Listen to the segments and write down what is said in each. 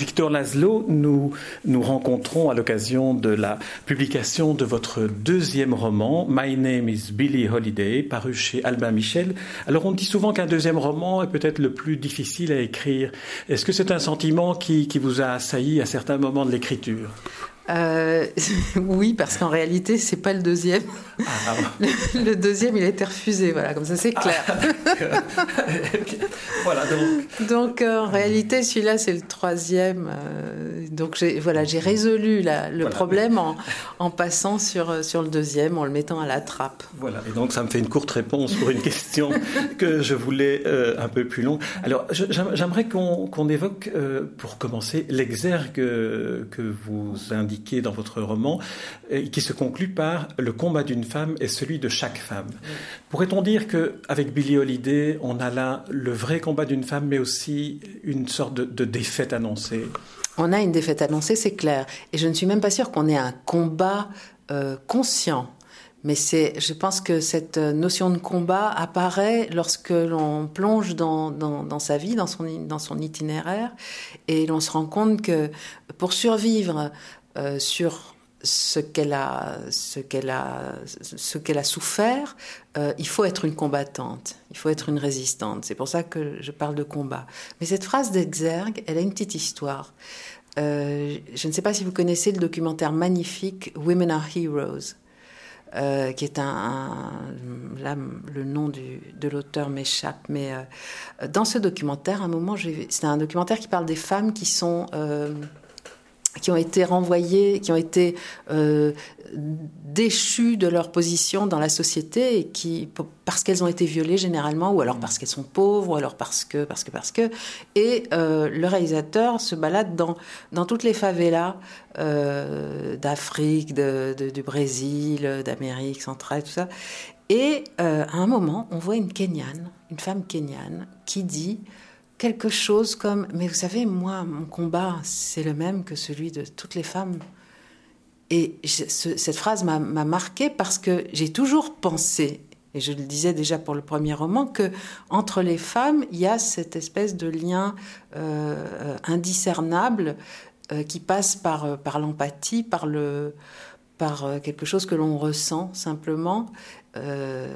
Victor Laszlo, nous nous rencontrons à l'occasion de la publication de votre deuxième roman, My Name is Billie Holiday, paru chez Albin Michel. Alors on dit souvent qu'un deuxième roman est peut-être le plus difficile à écrire. Est-ce que c'est un sentiment qui, qui vous a assailli à certains moments de l'écriture? Euh, oui, parce qu'en réalité, c'est pas le deuxième. Ah, le, deuxième, il a été refusé, voilà, comme ça c'est clair. Ah, voilà, donc. Donc euh, en réalité, celui-là, c'est le troisième. Euh, donc j'ai, voilà, j'ai résolu le problème en, en, passant sur, sur le deuxième, en le mettant à la trappe. Voilà, et donc ça me fait une courte réponse pour une question que je voulais un peu plus longue. Alors j'aimerais qu'on, qu'on évoque, pour commencer, l'exergue que vous indiquez dans votre roman, euh, qui se conclut par le combat d'une femme est celui de chaque femme. Pourrait-on dire que avec Billie Holiday, on a là le vrai combat d'une femme, mais aussi une sorte de, défaite annoncée? On a une défaite annoncée, c'est clair. Et je ne suis même pas sûre qu'on ait un combat euh, conscient. Mais c'est, je pense que cette notion de combat apparaît lorsque l'on plonge dans, dans, sa vie, dans son, dans son itinéraire, et l'on se rend compte que pour survivre euh, sur ce qu'elle a, ce qu'elle a, ce qu'elle a souffert, euh, il faut être une combattante, il faut être une résistante. C'est pour ça que je parle de combat. Mais cette phrase d'Exergue, elle a une petite histoire. Euh, je ne sais pas si vous connaissez le documentaire magnifique Women Are Heroes. qui est un, là le nom du, de l'auteur m'échappe, mais dans ce documentaire, à un moment, c'est un documentaire qui parle des femmes qui sont qui ont été renvoyées, qui ont été euh, déchues de leur position dans la société et qui, parce qu'elles ont été violées généralement, ou alors parce qu'elles sont pauvres, ou alors parce que, parce que, parce que. Et euh, le réalisateur se balade dans, dans toutes les favelas euh, d'Afrique, de, du Brésil, d'Amérique centrale, tout ça. Et à un moment, on voit une Kenyane, une femme kenyane, qui dit quelque chose comme Mais vous savez, moi, mon combat, c'est le même que celui de toutes les femmes. Et cette phrase m'a marqué parce que j'ai toujours pensé, et je le disais déjà pour le premier roman, que entre les femmes, il y a cette espèce de lien euh, indiscernable euh, qui passe par, euh, par l'empathie, par, le, par quelque chose que l'on ressent simplement. Euh,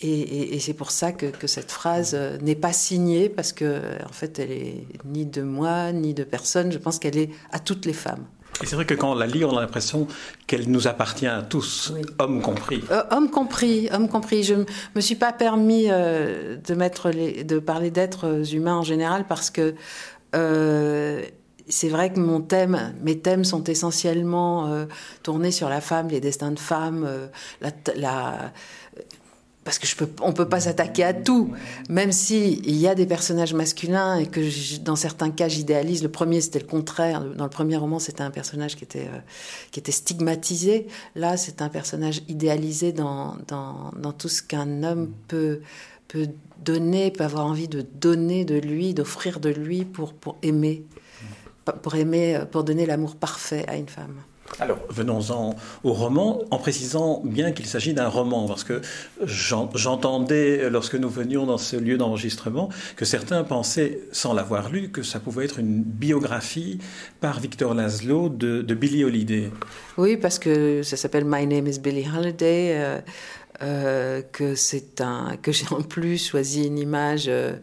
et, c'est pour ça que, cette phrase euh, n'est pas signée, parce que en fait, elle est ni de moi, ni de personne. Je pense qu'elle est à toutes les femmes. Et c'est vrai que quand on la lit, on a l'impression qu'elle nous appartient à tous, hommes compris. Euh, hommes compris, hommes compris. Je me suis pas permis de mettre les, de parler d'êtres humains en général parce que c'est vrai que mes thèmes sont essentiellement tournés sur la femme, les destins de femmes, la parce que je on peut pas s'attaquer à tout, même si il y a des personnages masculins et que dans certains cas j'idéalise. Le premier c'était le contraire. Dans le premier roman c'était un personnage qui était euh, qui était stigmatisé. Là c'est un personnage idéalisé dans, dans, dans tout ce qu'un homme peut peut donner, peut avoir envie de donner de lui, d'offrir de lui pour pour aimer, pour aimer, pour donner l'amour parfait à une femme. Alors, venons-en au roman, en précisant bien qu'il s'agit d'un roman, parce que j'entendais, lorsque nous venions dans ce lieu d'enregistrement, que certains pensaient, sans l'avoir lu, que ça pouvait être une biographie par Victor Laszlo de, Billie Holiday. Oui, parce que ça s'appelle My Name is Billie Holiday. Euh, euh, que c'est un que j'ai en plus choisi une image euh,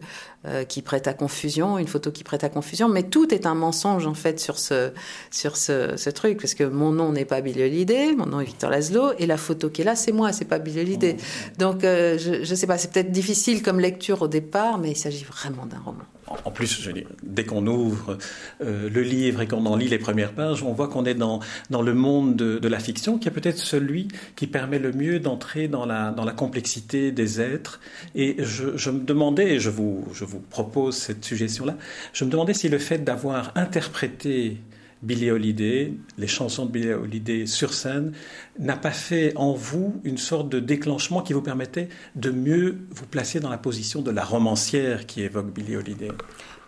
euh, qui prête à confusion, une photo qui prête à confusion, mais tout est un mensonge en fait sur ce sur ce, ce truc parce que mon nom n'est pas Billy Holiday, mon nom est Victor Laszlo et la photo qui est là c'est moi, c'est pas Billy Holiday. Oh. Donc je je sais pas, c'est peut-être difficile comme lecture au départ, mais il s'agit vraiment d'un roman en plus, je dès qu'on ouvre euh, le livre et qu'on en lit les premières pages, on voit qu'on est dans, dans le monde de, la fiction, qui est peut-être celui qui permet le mieux d'entrer dans la, dans la complexité des êtres. Et je, je me demandais, et je vous, je vous propose cette suggestion-là, je me demandais si le fait d'avoir interprété Billie Holiday, les chansons de Billie Holiday sur scène, n'a pas fait en vous une sorte de déclenchement qui vous permettait de mieux vous placer dans la position de la romancière qui évoque Billie Holiday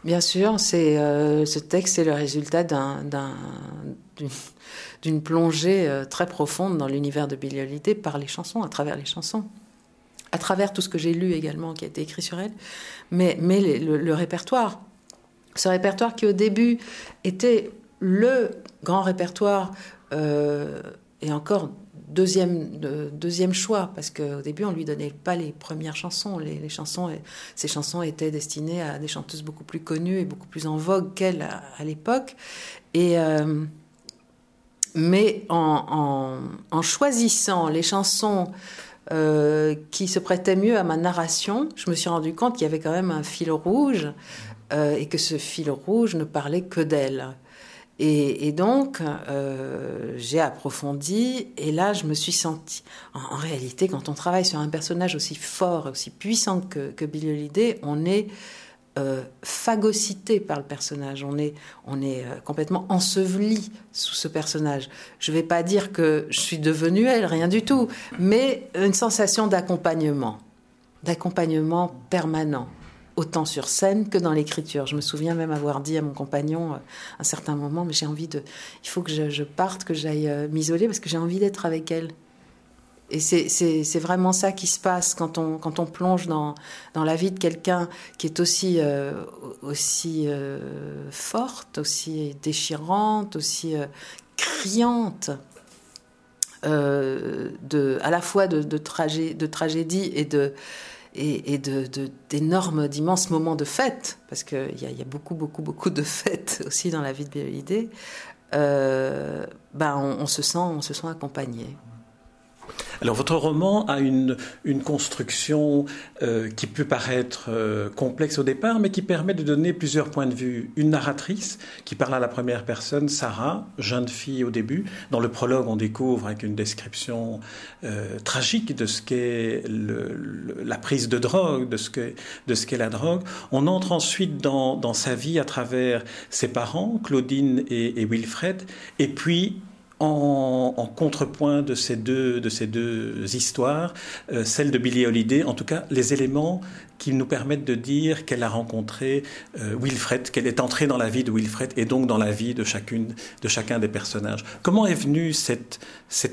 Bien sûr, c'est ce texte est le résultat d'une plongée très profonde dans l'univers de Billie Holiday par les chansons, à travers les chansons à travers tout ce que j'ai lu également qui a été écrit sur elle, mais le, répertoire. Ce répertoire qui au début était le grand répertoire euh, et encore deuxième, deuxième choix, parce qu'au début on lui donnait pas les premières chansons. Les, chansons, ces chansons étaient destinées à des chanteuses beaucoup plus connues et beaucoup plus en vogue qu'elle à, l'époque. Et euh, mais en, choisissant les chansons euh, qui se prêtait mieux à ma narration, je me suis rendu compte qu'il y avait quand même un fil rouge euh, et que ce fil rouge ne parlait que d'elle. Et, donc, euh, j'ai approfondi et là, je me suis sentie. En, réalité, quand on travaille sur un personnage aussi fort, aussi puissant que, que Billy Holiday, on est euh, phagocyté par le personnage. On est, on est euh, complètement enseveli sous ce personnage. Je ne vais pas dire que je suis devenue elle, rien du tout, mais une sensation d'accompagnement, d'accompagnement permanent, autant sur scène que dans l'écriture. Je me souviens même avoir dit à mon compagnon euh, un certain moment, mais j'ai envie de, il faut que je, parte, que j'aille m'isoler parce que j'ai envie d'être avec elle. Et c'est vraiment ça qui se passe quand on, quand on plonge dans, dans la vie de quelqu'un qui est aussi, euh, aussi euh, forte, aussi déchirante, aussi euh, criante, de, à la fois de, de, de tragédie et de et, d'énormes, d'immenses moments de fête, parce qu'il y, y, a beaucoup, beaucoup, beaucoup de fêtes aussi dans la vie de Béolidé, ben on, on, se sent, on se sent accompagné. Alors votre roman a une, une construction euh, qui peut paraître euh, complexe au départ, mais qui permet de donner plusieurs points de vue. Une narratrice qui parle à la première personne, Sarah, jeune fille au début. Dans le prologue, on découvre avec une description euh, tragique de ce qu'est la prise de drogue, de ce qu'est la drogue. On entre ensuite dans, dans, sa vie à travers ses parents, Claudine et, et Wilfred, et puis en, contrepoint de ces deux, histoires, euh, celle de Billie Holiday, en tout cas les éléments qui nous permettent de dire qu'elle a rencontré euh, Wilfred, qu'elle est entrée dans la vie de Wilfred et donc dans la vie de, chacune, de chacun des personnages. Comment est venue cette,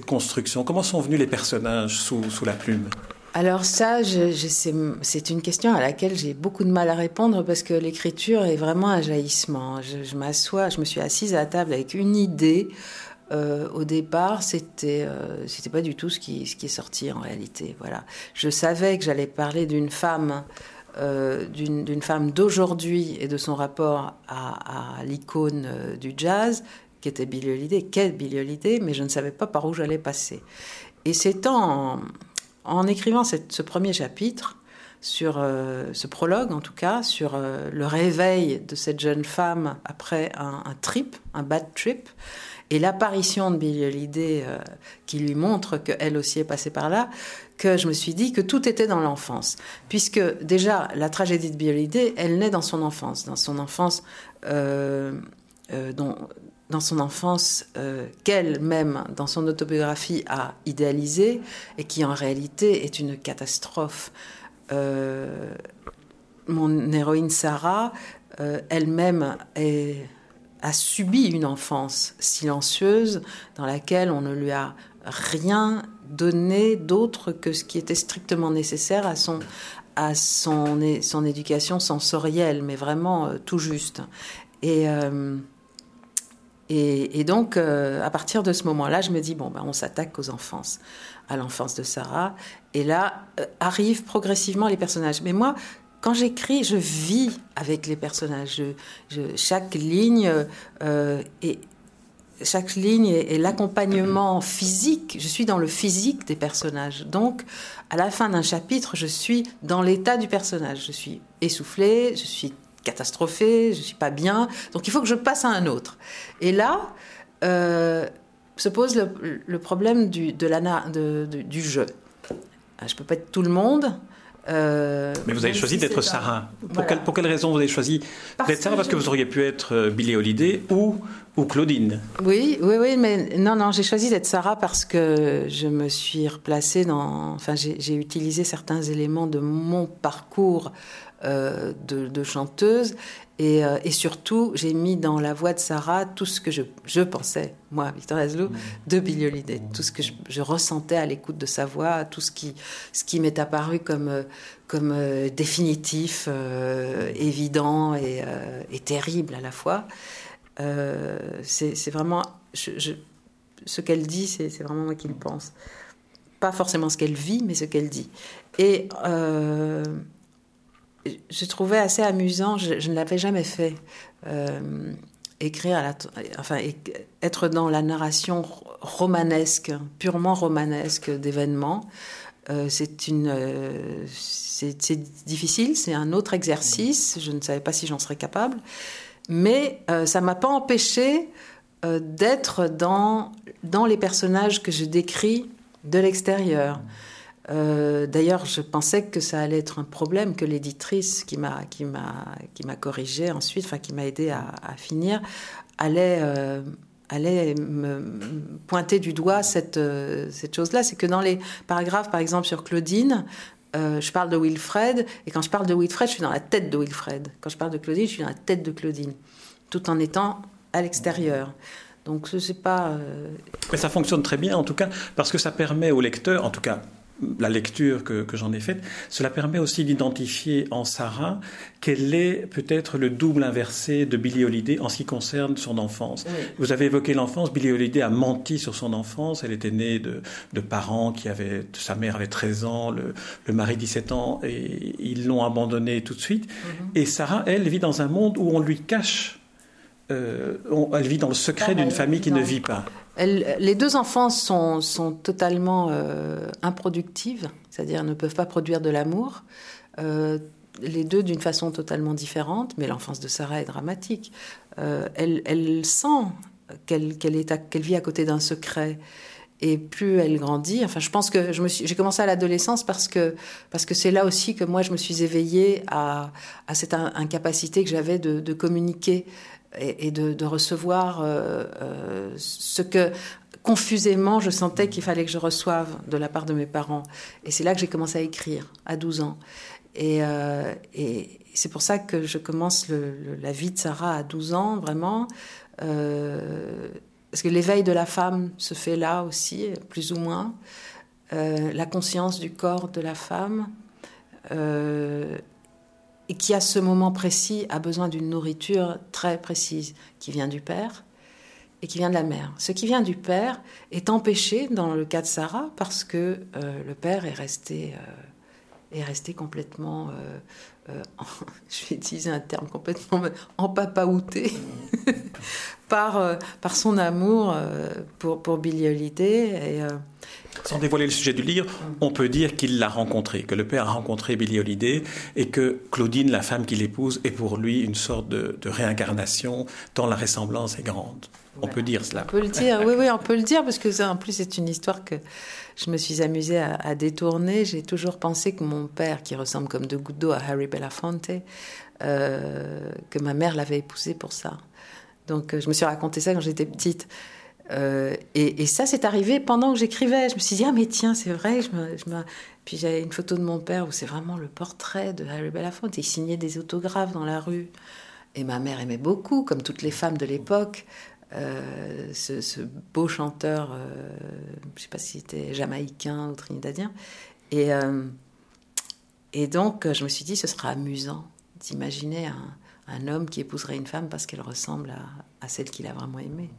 construction? Comment sont venus les personnages sous, sous la plume? Alors ça, c'est une question à laquelle j'ai beaucoup de mal à répondre parce que l'écriture est vraiment un jaillissement. Je, je m'assois, je me suis assise à la table avec une idée euh, au départ, c'était euh, c'était pas du tout ce qui est sorti en réalité. Voilà, je savais que j'allais parler d'une femme. Euh, d'une femme d'aujourd'hui et de son rapport à, l'icône du jazz, qui était Billie Holiday, qu'est Billie Holiday, mais je ne savais pas par où j'allais passer. Et c'est en, en, écrivant ce premier chapitre, sur ce prologue en tout cas, sur le réveil de cette jeune femme après un trip, un bad trip, et l'apparition de Billie Holiday euh, qui lui montre qu'elle aussi est passée par là, que je me suis dit que tout était dans l'enfance. Puisque déjà, la tragédie de Billie Holiday, elle naît dans son enfance, dans son enfance, euh, euh, enfance qu'elle-même, dans son autobiographie, a idéalisée et qui en réalité est une catastrophe. mon héroïne Sarah, elle-même est a subi une enfance silencieuse dans laquelle on ne lui a rien donné d'autre que ce qui était strictement nécessaire à son à son, son éducation sensorielle, mais vraiment euh, tout juste. Et, euh, et, donc, euh, à partir de ce moment-là, je me dis, bon, ben, on s'attaque aux enfances, à l'enfance de Sarah. Et là, arrivent progressivement les personnages. Mais moi, quand j'écris, je vis avec les personnages. chaque ligne euh, est chaque ligne est, l'accompagnement physique. Je suis dans le physique des personnages. Donc, à la fin d'un chapitre, je suis dans l'état du personnage. Je suis essoufflée, je suis catastrophée, je suis pas bien. Donc, il faut que je passe à un autre. Et là, euh, se pose le, problème du, de la, du jeu. Je peux pas être tout le monde. Euh, Mais vous avez choisi d'être Sarah. Pour, quelle, pour, quelle, raison vous avez choisi d'être Sarah Parce que vous auriez pu être euh, Billie Holiday ou, ou Claudine. Oui, oui, oui, mais non, non, j'ai choisi d'être Sarah parce que je me suis replacée dans. Enfin, j'ai utilisé certains éléments de mon parcours euh, de, chanteuse. Et, euh, et surtout, j'ai mis dans la voix de Sarah tout ce que je, je pensais, moi, Victor Azlou, mmh. de Billie Holiday. Tout ce que je, ressentais à l'écoute de sa voix, tout ce qui, ce qui m'est apparu comme, comme définitif, évident et, et, terrible à la fois. c'est vraiment. Je, ce qu'elle dit, c'est vraiment moi qui le pense. Pas forcément ce qu'elle vit, mais ce qu'elle dit. Et euh, je trouvais assez amusant, je, ne l'avais jamais fait, euh, écrire, enfin, être dans la narration romanesque, purement romanesque d'événements. Euh, c'est une, c'est difficile, c'est un autre exercice. Je ne savais pas si j'en serais capable, mais ça m'a pas empêché d'être dans dans les personnages que je décris de l'extérieur. Euh, d'ailleurs, je pensais que ça allait être un problème que l'éditrice qui m'a qui m'a qui m'a corrigé ensuite, enfin qui m'a aidé à, finir, allait euh, allait me pointer du doigt cette euh, cette chose-là. C'est que dans les paragraphes, par exemple sur Claudine, je parle de Wilfred, et quand je parle de Wilfred, je suis dans la tête de Wilfred. Quand je parle de Claudine, je suis dans la tête de Claudine, tout en étant à l'extérieur. Donc ce n'est pas. Mais ça fonctionne très bien en tout cas parce que ça permet au lecteur, en tout cas la lecture que, j'en ai faite, cela permet aussi d'identifier en Sarah quel est peut-être le double inversé de Billie Holiday en ce qui concerne son enfance. Vous avez évoqué l'enfance, Billie Holiday a menti sur son enfance, elle était née de, parents qui avaient, sa mère avait 13 ans, le, mari 17 ans, et ils l'ont abandonnée tout de suite. Mm-hmm. Et Sarah, elle, vit dans un monde où on lui cache euh, elle vit dans le secret d'une famille qui ne vit pas. les deux enfants sont, sont totalement euh, improductives, c'est-à-dire ne peuvent pas produire de l'amour. Euh, les deux d'une façon totalement différente, mais l'enfance de Sarah est dramatique. Elle, elle, sent qu'elle vit à côté d'un secret. Et plus elle grandit, enfin, je pense que j'ai commencé à l'adolescence parce que parce que c'est là aussi que moi je me suis éveillée à, à cette incapacité que j'avais de, de, communiquer et, de, recevoir euh, euh, ce que confusément je sentais qu'il fallait que je reçoive de la part de mes parents. Et c'est là que j'ai commencé à écrire, à 12 ans. Euh, et c'est pour ça que je commence la vie de Sarah à 12 ans, vraiment. parce que l'éveil de la femme se fait là aussi, plus ou moins. la conscience du corps de la femme et qui à ce moment précis a besoin d'une nourriture très précise qui vient du père et qui vient de la mère. Ce qui vient du père est empêché dans le cas de Sarah parce que euh, le père est resté, euh, est resté complètement, euh, je vais utiliser un terme complètement empapaouté par, par son amour pour, pour Billy Holiday. Et, sans dévoiler le sujet du livre, on peut dire qu'il l'a rencontré, que le père a rencontré Billy Holiday et que Claudine, la femme qu'il épouse, est pour lui une sorte de, réincarnation dont la ressemblance est grande. On peut dire cela. On peut le dire, oui, oui, on peut le dire parce que ça, en plus, c'est une histoire que je me suis amusée à, détourner. J'ai toujours pensé que mon père, qui ressemble comme deux gouttes d'eau à Harry Belafonte, euh, que ma mère l'avait épousé pour ça. Donc, je me suis raconté ça quand j'étais petite. Euh, et, ça, c'est arrivé pendant que j'écrivais. Je me suis dit, ah, mais tiens, c'est vrai. Je me, Puis j'avais une photo de mon père où c'est vraiment le portrait de Harry Belafonte. Il signait des autographes dans la rue. Et ma mère aimait beaucoup, comme toutes les femmes de l'époque, euh, ce, beau chanteur, euh, je ne sais pas si c'était jamaïcain ou trinidadien. Et, et donc, je me suis dit, ce sera amusant d'imaginer un, homme qui épouserait une femme parce qu'elle ressemble à celle qu'il a vraiment aimée.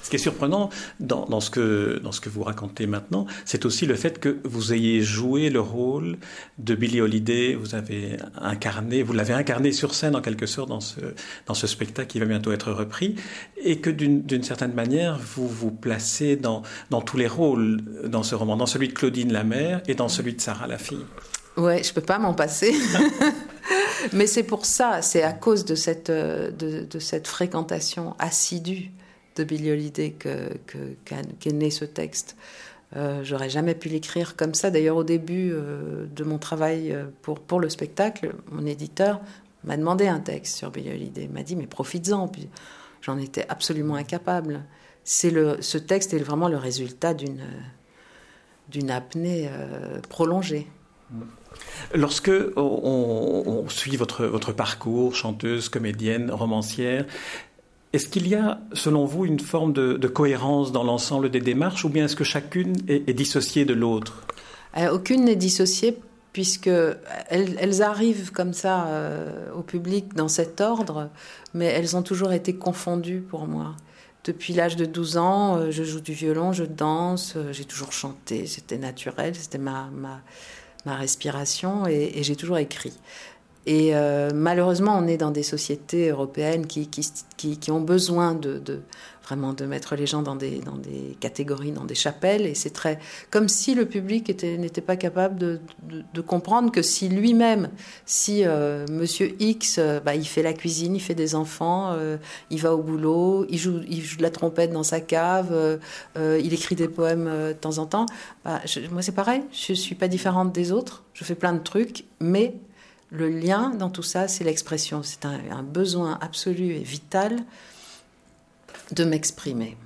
Ce qui est surprenant dans, ce que, vous racontez maintenant, c'est aussi le fait que vous ayez joué le rôle de Billie Holiday, vous avez incarné, vous l'avez incarné sur scène en quelque sorte dans ce, spectacle qui va bientôt être repris, et que d'une certaine manière, vous vous placez dans, tous les rôles dans ce roman, dans celui de Claudine la mère et dans celui de Sarah la fille. Ouais, je peux pas m'en passer. Mais c'est pour ça, c'est à cause de cette, cette fréquentation assidue de Billy Holiday qu'est né ce texte. Euh, J'aurais jamais pu l'écrire comme ça. D'ailleurs, au début euh, de mon travail euh, pour, le spectacle, mon éditeur m'a demandé un texte sur Billy Holiday. Il m'a dit, mais profites-en. J'en étais absolument incapable. Ce texte est vraiment le résultat d'une apnée prolongée. Lorsque on, suit votre parcours, chanteuse, comédienne, romancière, est-ce qu'il y a, selon vous, une forme de, cohérence dans l'ensemble des démarches ou bien est-ce que chacune est, dissociée de l'autre? Euh, Aucune n'est dissociée puisque elles, arrivent comme ça euh, au public dans cet ordre, mais elles ont toujours été confondues pour moi. Depuis l'âge de 12 ans, euh, je joue du violon, je danse, j'ai toujours chanté, c'était naturel, c'était ma, ma, ma, respiration et, et j'ai toujours écrit. Et euh, malheureusement, on est dans des sociétés européennes qui, qui, qui, ont besoin de, de, vraiment de mettre les gens dans des, dans des catégories, dans des chapelles. Et c'est très comme si le public n'était pas capable de, de, comprendre que si lui-même, si euh, Monsieur X, euh, bah, il fait la cuisine, il fait des enfants, il va au boulot, il joue, il joue de la trompette dans sa cave, il écrit des poèmes de temps en temps. Bah, moi, c'est pareil. Je suis pas différente des autres. Je fais plein de trucs, mais le lien dans tout ça, c'est l'expression. C'est un, besoin absolu et vital de m'exprimer.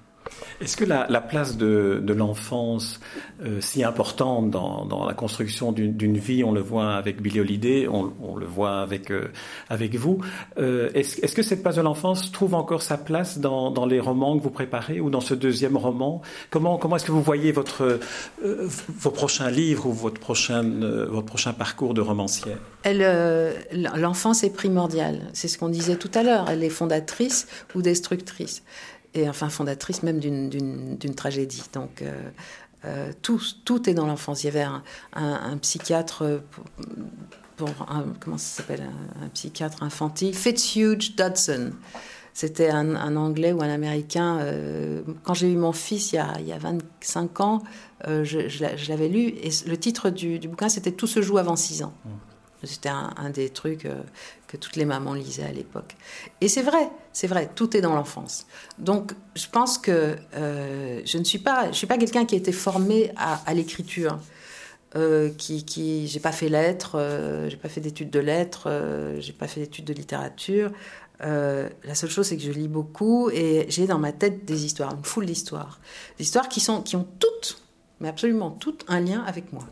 Est-ce que la, place de, l'enfance, euh, si importante dans, la construction d'une vie, on le voit avec Billy Holiday, on, le voit avec, euh, avec vous, euh, est-ce que cette place de l'enfance trouve encore sa place dans, les romans que vous préparez ou dans ce deuxième roman? Comment, comment est-ce que vous voyez votre, vos prochains livres ou votre prochain, votre prochain parcours de romancière? L'enfance est primordiale, c'est ce qu'on disait tout à l'heure, elle est fondatrice ou destructrice et enfin fondatrice même d'une tragédie. Donc euh, euh, tout, tout est dans l'enfance. Il y avait un, psychiatre pour, comment ça s'appelle un, psychiatre infantile, Fitzhugh Dodson. C'était un, Anglais ou un Américain. Euh, quand j'ai eu mon fils il y a, il y a 25 ans, je, l'avais lu et le titre du, bouquin c'était Tout se joue avant 6 ans. C'était un, des trucs euh, que toutes les mamans lisaient à l'époque. Et c'est vrai, c'est vrai, tout est dans l'enfance. Donc, je pense que euh, je ne suis pas, pas quelqu'un qui a été formé à, l'écriture. Euh, qui, qui j'ai pas fait lettres, euh, j'ai pas fait d'études de lettres, j'ai pas fait d'études de littérature. la seule chose, c'est que je lis beaucoup et j'ai dans ma tête des histoires, une foule d'histoires, des histoires qui ont toutes, mais absolument toutes, un lien avec moi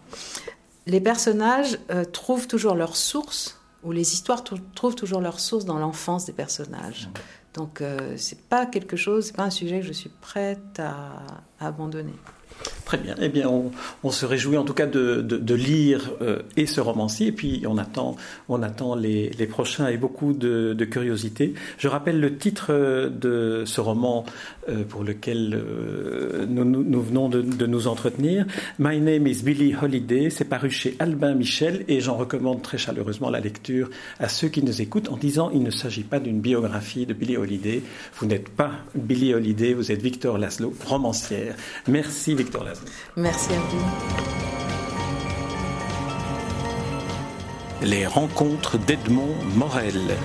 les personnages euh, trouvent toujours leur source, ou les histoires trouvent toujours leur source dans l'enfance des personnages. Donc, euh, c'est pas quelque chose, c'est pas un sujet que je suis prête à abandonner. Très bien. Eh bien, on, se réjouit en tout cas de, lire euh, et ce romancier, et puis on attend, on attend les, prochains et beaucoup de, curiosité. Je rappelle le titre euh, de ce roman euh, pour lequel nous, venons de, nous entretenir. My name is Billy Holiday. C'est paru chez Albin Michel, et j'en recommande très chaleureusement la lecture à ceux qui nous écoutent en disant il ne s'agit pas d'une biographie de Billy Holiday. Vous n'êtes pas Billy Holiday, vous êtes Victor Laszlo, romancière. Merci Victor Laszlo. Merci à vous. Les rencontres d'Edmond Morel.